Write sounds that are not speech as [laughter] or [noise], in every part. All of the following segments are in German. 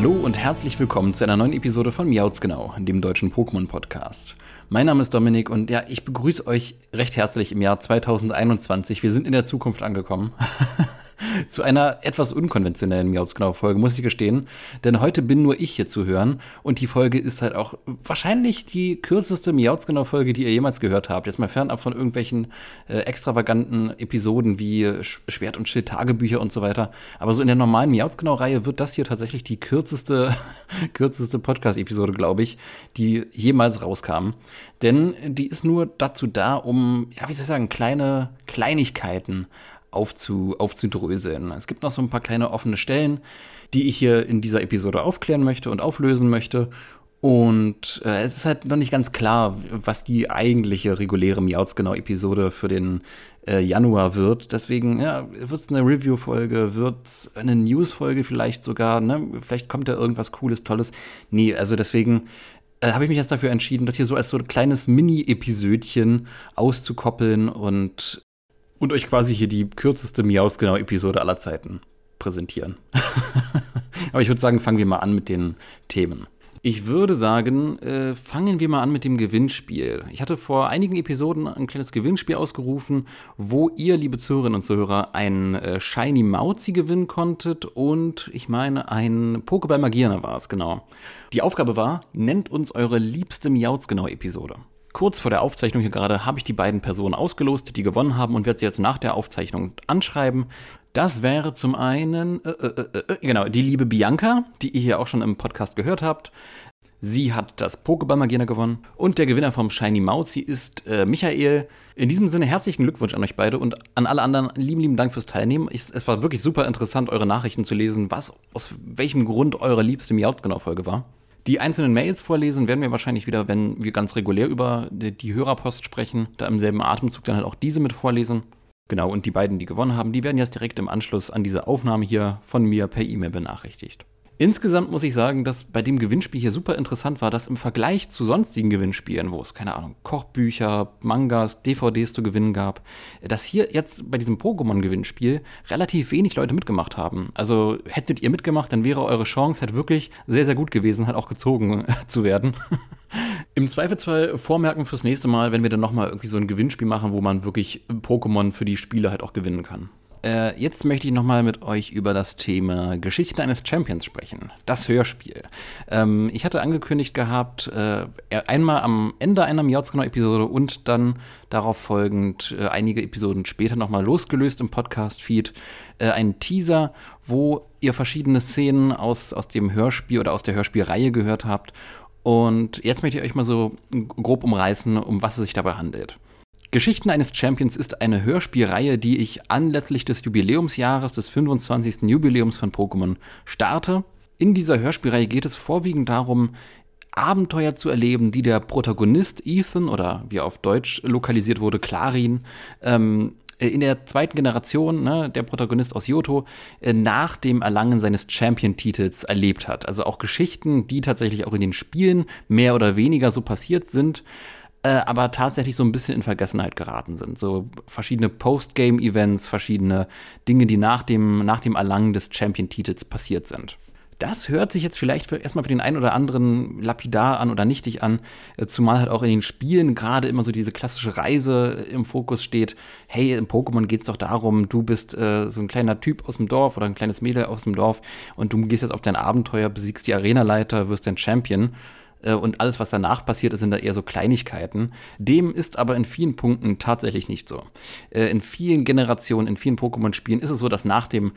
Hallo und herzlich willkommen zu einer neuen Episode von Miauts genau, dem deutschen Pokémon-Podcast. Mein Name ist Dominik und ja, ich begrüße euch recht herzlich im Jahr 2021. Wir sind in der Zukunft angekommen. [laughs] zu einer etwas unkonventionellen Miauts-Genau-Folge, muss ich gestehen. Denn heute bin nur ich hier zu hören und die Folge ist halt auch wahrscheinlich die kürzeste Miauts-Genau-Folge, die ihr jemals gehört habt. Jetzt mal fernab von irgendwelchen äh, extravaganten Episoden wie Sch Schwert- und Schild-Tagebücher und so weiter. Aber so in der normalen Miauts-Genau-Reihe wird das hier tatsächlich die kürzeste, [laughs] kürzeste Podcast-Episode, glaube ich, die jemals rauskam. Denn die ist nur dazu da, um, ja, wie soll ich sagen, kleine Kleinigkeiten aufzu, aufzudröseln. Es gibt noch so ein paar kleine offene Stellen, die ich hier in dieser Episode aufklären möchte und auflösen möchte. Und äh, es ist halt noch nicht ganz klar, was die eigentliche reguläre Miauts genau Episode für den äh, Januar wird. Deswegen ja, wird es eine Review-Folge, wird es eine News-Folge vielleicht sogar. Ne? Vielleicht kommt da irgendwas Cooles, Tolles. Nee, also deswegen äh, habe ich mich jetzt dafür entschieden, das hier so als so ein kleines Mini-Episödchen auszukoppeln und und euch quasi hier die kürzeste Miaus-Genau-Episode aller Zeiten präsentieren. [laughs] Aber ich würde sagen, fangen wir mal an mit den Themen. Ich würde sagen, äh, fangen wir mal an mit dem Gewinnspiel. Ich hatte vor einigen Episoden ein kleines Gewinnspiel ausgerufen, wo ihr, liebe Zuhörerinnen und Zuhörer, ein äh, Shiny Mauzi gewinnen konntet und ich meine, ein Pokéball Magierner war es, genau. Die Aufgabe war, nennt uns eure liebste Miauts genau Episode. Kurz vor der Aufzeichnung hier gerade habe ich die beiden Personen ausgelost, die gewonnen haben und werde sie jetzt nach der Aufzeichnung anschreiben. Das wäre zum einen, äh, äh, äh, äh, genau, die liebe Bianca, die ihr hier auch schon im Podcast gehört habt. Sie hat das Pokéball-Magiener gewonnen. Und der Gewinner vom Shiny Mauzi ist äh, Michael. In diesem Sinne herzlichen Glückwunsch an euch beide und an alle anderen lieben, lieben Dank fürs Teilnehmen. Ich, es war wirklich super interessant, eure Nachrichten zu lesen, was, aus welchem Grund eure liebste Miaut-Genau-Folge war. Die einzelnen Mails vorlesen werden wir wahrscheinlich wieder, wenn wir ganz regulär über die, die Hörerpost sprechen, da im selben Atemzug dann halt auch diese mit vorlesen. Genau, und die beiden, die gewonnen haben, die werden jetzt direkt im Anschluss an diese Aufnahme hier von mir per E-Mail benachrichtigt. Insgesamt muss ich sagen, dass bei dem Gewinnspiel hier super interessant war, dass im Vergleich zu sonstigen Gewinnspielen, wo es, keine Ahnung, Kochbücher, Mangas, DVDs zu gewinnen gab, dass hier jetzt bei diesem Pokémon-Gewinnspiel relativ wenig Leute mitgemacht haben. Also hättet ihr mitgemacht, dann wäre eure Chance halt wirklich sehr, sehr gut gewesen, halt auch gezogen [laughs] zu werden. Im Zweifelsfall vormerken fürs nächste Mal, wenn wir dann nochmal irgendwie so ein Gewinnspiel machen, wo man wirklich Pokémon für die Spiele halt auch gewinnen kann. Äh, jetzt möchte ich nochmal mit euch über das Thema Geschichten eines Champions sprechen. Das Hörspiel. Ähm, ich hatte angekündigt gehabt, äh, einmal am Ende einer Miautzgenau-Episode und dann darauf folgend äh, einige Episoden später nochmal losgelöst im Podcast-Feed, äh, einen Teaser, wo ihr verschiedene Szenen aus, aus dem Hörspiel oder aus der Hörspielreihe gehört habt. Und jetzt möchte ich euch mal so grob umreißen, um was es sich dabei handelt. Geschichten eines Champions ist eine Hörspielreihe, die ich anlässlich des Jubiläumsjahres des 25. Jubiläums von Pokémon starte. In dieser Hörspielreihe geht es vorwiegend darum, Abenteuer zu erleben, die der Protagonist Ethan oder wie auf Deutsch lokalisiert wurde, Clarin, ähm, in der zweiten Generation, ne, der Protagonist aus Yoto, äh, nach dem Erlangen seines Champion-Titels erlebt hat. Also auch Geschichten, die tatsächlich auch in den Spielen mehr oder weniger so passiert sind äh, aber tatsächlich so ein bisschen in Vergessenheit geraten sind. So verschiedene Post-Game-Events, verschiedene Dinge, die nach dem, nach dem Erlangen des Champion-Titels passiert sind. Das hört sich jetzt vielleicht für, erstmal für den einen oder anderen lapidar an oder nichtig an, äh, zumal halt auch in den Spielen gerade immer so diese klassische Reise im Fokus steht. Hey, im Pokémon geht es doch darum, du bist äh, so ein kleiner Typ aus dem Dorf oder ein kleines Mädel aus dem Dorf und du gehst jetzt auf dein Abenteuer, besiegst die Arenaleiter, wirst dein Champion. Äh, und alles, was danach passiert, sind da eher so Kleinigkeiten. Dem ist aber in vielen Punkten tatsächlich nicht so. Äh, in vielen Generationen, in vielen Pokémon-Spielen ist es so, dass nach dem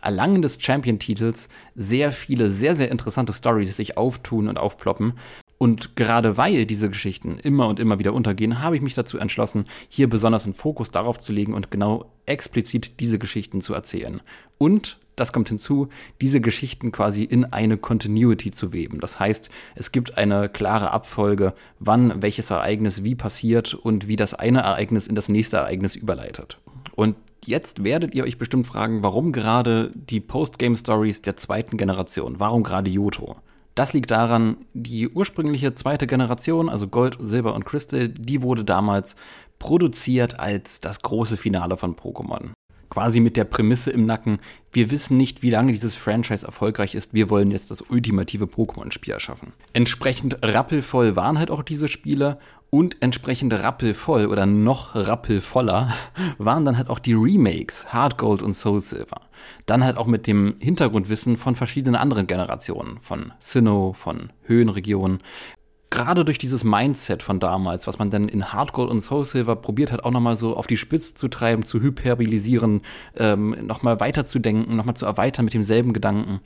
Erlangen des Champion-Titels sehr viele, sehr, sehr interessante Stories sich auftun und aufploppen. Und gerade weil diese Geschichten immer und immer wieder untergehen, habe ich mich dazu entschlossen, hier besonders einen Fokus darauf zu legen und genau explizit diese Geschichten zu erzählen. Und das kommt hinzu, diese Geschichten quasi in eine Continuity zu weben. Das heißt, es gibt eine klare Abfolge, wann welches Ereignis wie passiert und wie das eine Ereignis in das nächste Ereignis überleitet. Und jetzt werdet ihr euch bestimmt fragen, warum gerade die Postgame-Stories der zweiten Generation? Warum gerade Yoto? Das liegt daran, die ursprüngliche zweite Generation, also Gold, Silber und Crystal, die wurde damals produziert als das große Finale von Pokémon quasi mit der Prämisse im Nacken, wir wissen nicht, wie lange dieses Franchise erfolgreich ist, wir wollen jetzt das ultimative Pokémon-Spiel erschaffen. Entsprechend rappelvoll waren halt auch diese Spiele und entsprechend rappelvoll oder noch rappelvoller [laughs] waren dann halt auch die Remakes, Hard Gold und Soul Silver. Dann halt auch mit dem Hintergrundwissen von verschiedenen anderen Generationen, von Sinnoh, von Höhenregionen, gerade durch dieses Mindset von damals, was man dann in Hardcore und Soul Silver probiert hat, auch nochmal so auf die Spitze zu treiben, zu hyperbolisieren, ähm, nochmal weiterzudenken, nochmal zu erweitern mit demselben Gedanken,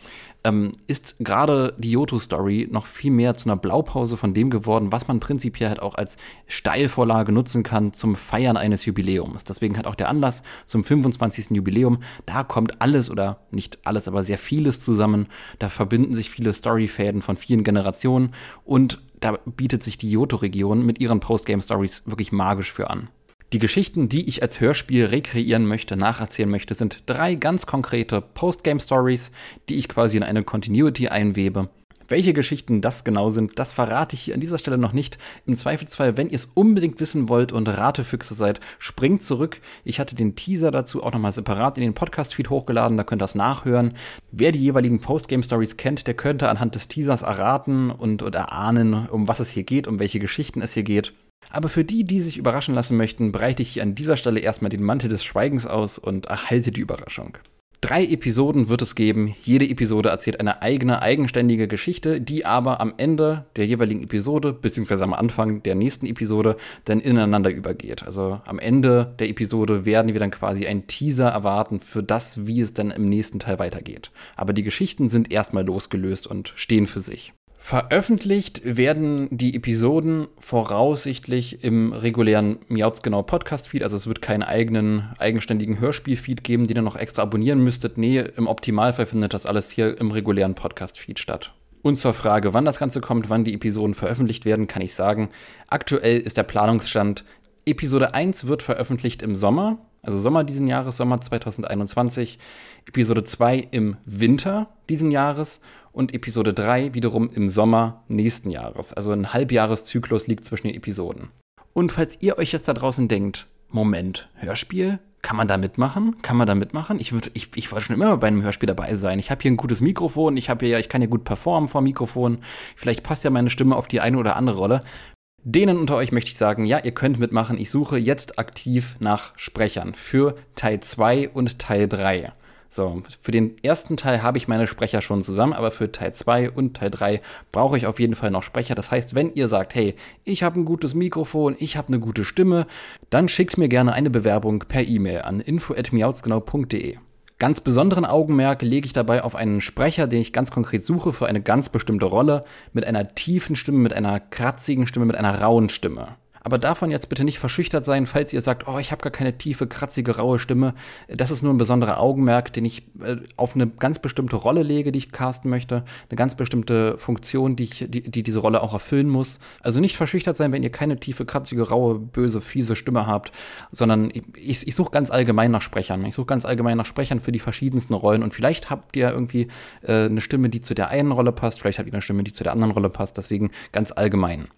ähm, ist gerade die Yoto-Story noch viel mehr zu einer Blaupause von dem geworden, was man prinzipiell halt auch als Steilvorlage nutzen kann zum Feiern eines Jubiläums. Deswegen hat auch der Anlass zum 25. Jubiläum, da kommt alles oder nicht alles, aber sehr vieles zusammen. Da verbinden sich viele Storyfäden von vielen Generationen und da bietet sich die Johto-Region mit ihren Postgame-Stories wirklich magisch für an. Die Geschichten, die ich als Hörspiel rekreieren möchte, nacherzählen möchte, sind drei ganz konkrete Postgame-Stories, die ich quasi in eine Continuity einwebe welche Geschichten das genau sind, das verrate ich hier an dieser Stelle noch nicht. Im Zweifelsfall, wenn ihr es unbedingt wissen wollt und Ratefüchse seid, springt zurück. Ich hatte den Teaser dazu auch nochmal separat in den Podcast-Feed hochgeladen, da könnt ihr das nachhören. Wer die jeweiligen Postgame-Stories kennt, der könnte anhand des Teasers erraten und, und erahnen, um was es hier geht, um welche Geschichten es hier geht. Aber für die, die sich überraschen lassen möchten, breite ich hier an dieser Stelle erstmal den Mantel des Schweigens aus und erhalte die Überraschung. Drei Episoden wird es geben. Jede Episode erzählt eine eigene, eigenständige Geschichte, die aber am Ende der jeweiligen Episode, beziehungsweise am Anfang der nächsten Episode, dann ineinander übergeht. Also am Ende der Episode werden wir dann quasi einen Teaser erwarten für das, wie es dann im nächsten Teil weitergeht. Aber die Geschichten sind erstmal losgelöst und stehen für sich. Veröffentlicht werden die Episoden voraussichtlich im regulären Miauts genau Podcast-Feed. Also es wird keinen eigenen, eigenständigen Hörspiel-Feed geben, den ihr noch extra abonnieren müsstet. Nee, im Optimalfall findet das alles hier im regulären Podcast-Feed statt. Und zur Frage, wann das Ganze kommt, wann die Episoden veröffentlicht werden, kann ich sagen, aktuell ist der Planungsstand, Episode 1 wird veröffentlicht im Sommer, also Sommer diesen Jahres, Sommer 2021. Episode 2 im Winter diesen Jahres und Episode 3 wiederum im Sommer nächsten Jahres. Also ein Halbjahreszyklus liegt zwischen den Episoden. Und falls ihr euch jetzt da draußen denkt, Moment, Hörspiel? Kann man da mitmachen? Kann man da mitmachen? Ich, würd, ich, ich wollte schon immer bei einem Hörspiel dabei sein. Ich habe hier ein gutes Mikrofon, ich hier, ich kann ja gut performen vor Mikrofon. Vielleicht passt ja meine Stimme auf die eine oder andere Rolle. Denen unter euch möchte ich sagen, ja, ihr könnt mitmachen. Ich suche jetzt aktiv nach Sprechern für Teil 2 und Teil 3. So, für den ersten Teil habe ich meine Sprecher schon zusammen, aber für Teil 2 und Teil 3 brauche ich auf jeden Fall noch Sprecher. Das heißt, wenn ihr sagt, hey, ich habe ein gutes Mikrofon, ich habe eine gute Stimme, dann schickt mir gerne eine Bewerbung per E-Mail an info@miautsgenau.de. Ganz besonderen Augenmerk lege ich dabei auf einen Sprecher, den ich ganz konkret suche für eine ganz bestimmte Rolle, mit einer tiefen Stimme, mit einer kratzigen Stimme, mit einer rauen Stimme. Aber davon jetzt bitte nicht verschüchtert sein, falls ihr sagt, oh, ich habe gar keine tiefe, kratzige, raue Stimme. Das ist nur ein besonderer Augenmerk, den ich äh, auf eine ganz bestimmte Rolle lege, die ich casten möchte. Eine ganz bestimmte Funktion, die, ich, die, die diese Rolle auch erfüllen muss. Also nicht verschüchtert sein, wenn ihr keine tiefe, kratzige, raue, böse, fiese Stimme habt, sondern ich, ich, suche ganz allgemein nach Sprechern. Ich suche ganz allgemein nach Sprechern für die verschiedensten Rollen. Und vielleicht habt ihr irgendwie äh, eine Stimme, die zu der einen Rolle passt, vielleicht habt ihr eine Stimme, die zu der anderen Rolle passt. Deswegen ganz allgemein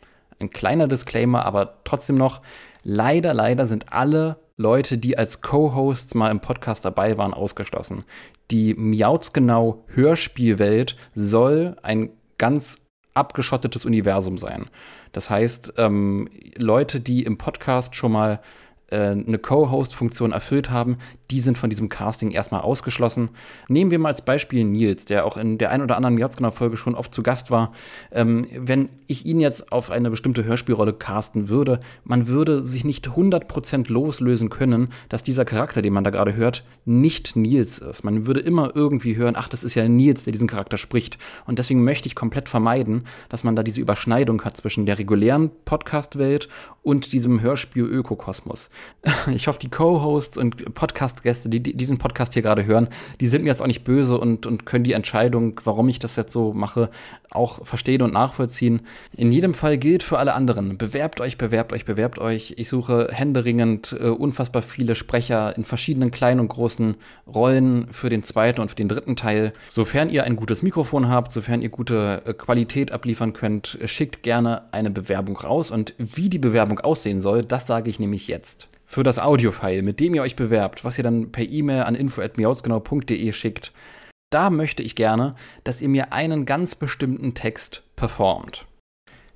ein kleiner Disclaimer, aber trotzdem noch, leider, leider sind alle Leute, die als Co-Hosts mal im Podcast dabei waren, ausgeschlossen. Die Miauts genau Hörspielwelt soll ein ganz abgeschottetes Universum sein. Das heißt, ähm, Leute, die im Podcast schon mal äh, eine Co-Host-Funktion erfüllt haben, die sind von diesem Casting erstmal ausgeschlossen. Nehmen wir mal als Beispiel Nils, der auch in der ein oder anderen Jatzgenau-Folge schon oft zu Gast war. Ähm, wenn ich ihn jetzt auf eine bestimmte Hörspielrolle casten würde, man würde sich nicht 100% loslösen können, dass dieser Charakter, den man da gerade hört, nicht Nils ist. Man würde immer irgendwie hören, ach, das ist ja Nils, der diesen Charakter spricht. Und deswegen möchte ich komplett vermeiden, dass man da diese Überschneidung hat zwischen der regulären Podcast-Welt und diesem Hörspiel-Ökokosmos. [laughs] Ich hoffe, die Co-Hosts und Podcast Gäste, die, die, den Podcast hier gerade hören, die sind mir jetzt auch nicht böse und, und können die Entscheidung, warum ich das jetzt so mache, auch verstehen und nachvollziehen. In jedem Fall gilt für alle anderen, bewerbt euch, bewerbt euch, bewerbt euch. Ich suche händeringend äh, unfassbar viele Sprecher in verschiedenen kleinen und großen Rollen für den zweiten und für den dritten Teil. Sofern ihr ein gutes Mikrofon habt, sofern ihr gute äh, Qualität abliefern könnt, schickt gerne eine Bewerbung raus. Und wie die Bewerbung aussehen soll, das sage ich nämlich jetzt. Für das Audiofile, mit dem ihr euch bewerbt, was ihr dann per E-Mail an info.miausgenau.de schickt, da möchte ich gerne, dass ihr mir einen ganz bestimmten Text performt.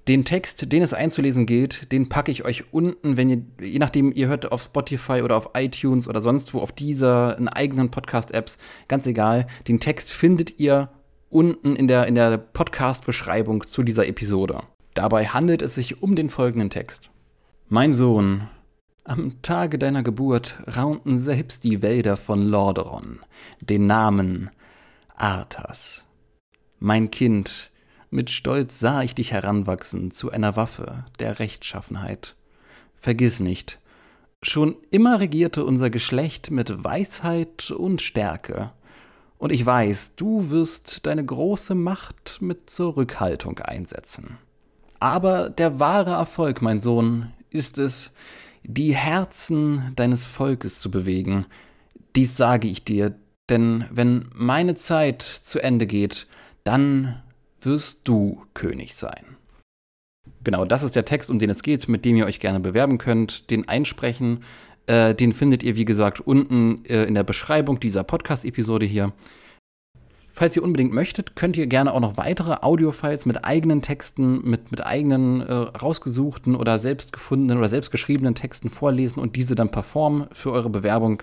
Den Text, den es einzulesen gilt, den packe ich euch unten, wenn ihr, je nachdem, ihr hört auf Spotify oder auf iTunes oder sonst wo, auf dieser, in eigenen Podcast-Apps, ganz egal. Den Text findet ihr unten in der, in der Podcast-Beschreibung zu dieser Episode. Dabei handelt es sich um den folgenden Text. Mein Sohn, am Tage deiner Geburt raunten selbst die Wälder von Lordaeron den Namen Arthas. Mein Kind, mit Stolz sah ich dich heranwachsen zu einer Waffe der Rechtschaffenheit. Vergiss nicht, schon immer regierte unser Geschlecht mit Weisheit und Stärke. Und ich weiß, du wirst deine große Macht mit Zurückhaltung einsetzen. Aber der wahre Erfolg, mein Sohn, ist es, die Herzen deines Volkes zu bewegen. Dies sage ich dir, denn wenn meine Zeit zu Ende geht, dann wirst du König sein. Genau, das ist der Text, um den es geht, mit dem ihr euch gerne bewerben könnt. Den einsprechen, äh, den findet ihr, wie gesagt, unten äh, in der Beschreibung dieser Podcast-Episode hier. Falls ihr unbedingt möchtet, könnt ihr gerne auch noch weitere Audiofiles mit eigenen Texten, mit, mit eigenen äh, rausgesuchten oder selbst gefundenen oder selbst geschriebenen Texten vorlesen und diese dann performen für eure Bewerbung.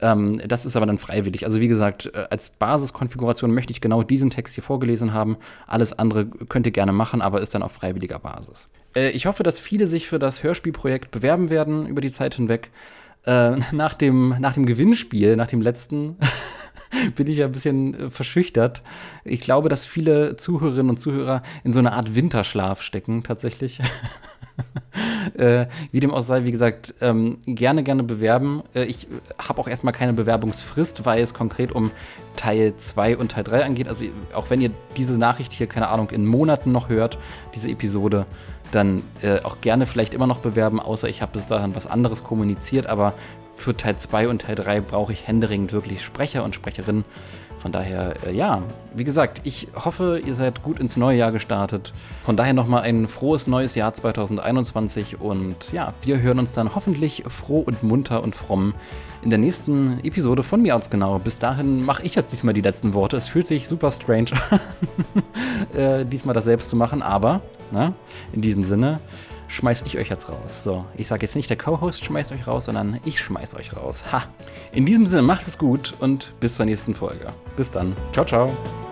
Ähm, das ist aber dann freiwillig. Also wie gesagt, äh, als Basiskonfiguration möchte ich genau diesen Text hier vorgelesen haben. Alles andere könnt ihr gerne machen, aber ist dann auf freiwilliger Basis. Äh, ich hoffe, dass viele sich für das Hörspielprojekt bewerben werden über die Zeit hinweg. Äh, [laughs] nach, dem, nach dem Gewinnspiel, nach dem letzten, [laughs] bin ich ja ein bisschen äh, verschüchtert. Ich glaube, dass viele Zuhörerinnen und Zuhörer in so einer Art Winterschlaf stecken, tatsächlich. [laughs] äh, wie dem auch sei, wie gesagt, ähm, gerne, gerne bewerben. Äh, ich habe auch erstmal keine Bewerbungsfrist, weil es konkret um Teil 2 und Teil 3 angeht. Also auch wenn ihr diese Nachricht hier, keine Ahnung, in Monaten noch hört, diese Episode, dann auch gerne vielleicht immer noch bewerben, außer ich habe bis dahin was anderes kommuniziert. Aber für Teil 2 und Teil 3 brauche ich händeringend wirklich Sprecher und Sprecherinnen. Von daher, äh, ja, wie gesagt, ich hoffe, ihr seid gut ins neue Jahr gestartet. Von daher nochmal ein frohes neues Jahr 2021 und ja, wir hören uns dann hoffentlich froh und munter und fromm in der nächsten Episode von mir aus genau. Bis dahin mache ich jetzt diesmal die letzten Worte. Es fühlt sich super strange [laughs] an, [laughs] äh, diesmal das selbst zu machen, aber na, ne, in diesem Sinne schmeiß ich euch jetzt raus. So, ich sage jetzt nicht, der Co-Host schmeißt euch raus, sondern ich schmeiß euch raus. Ha! In diesem Sinne, macht es gut und bis zur nächsten Folge. Bis dann. Ciao, ciao.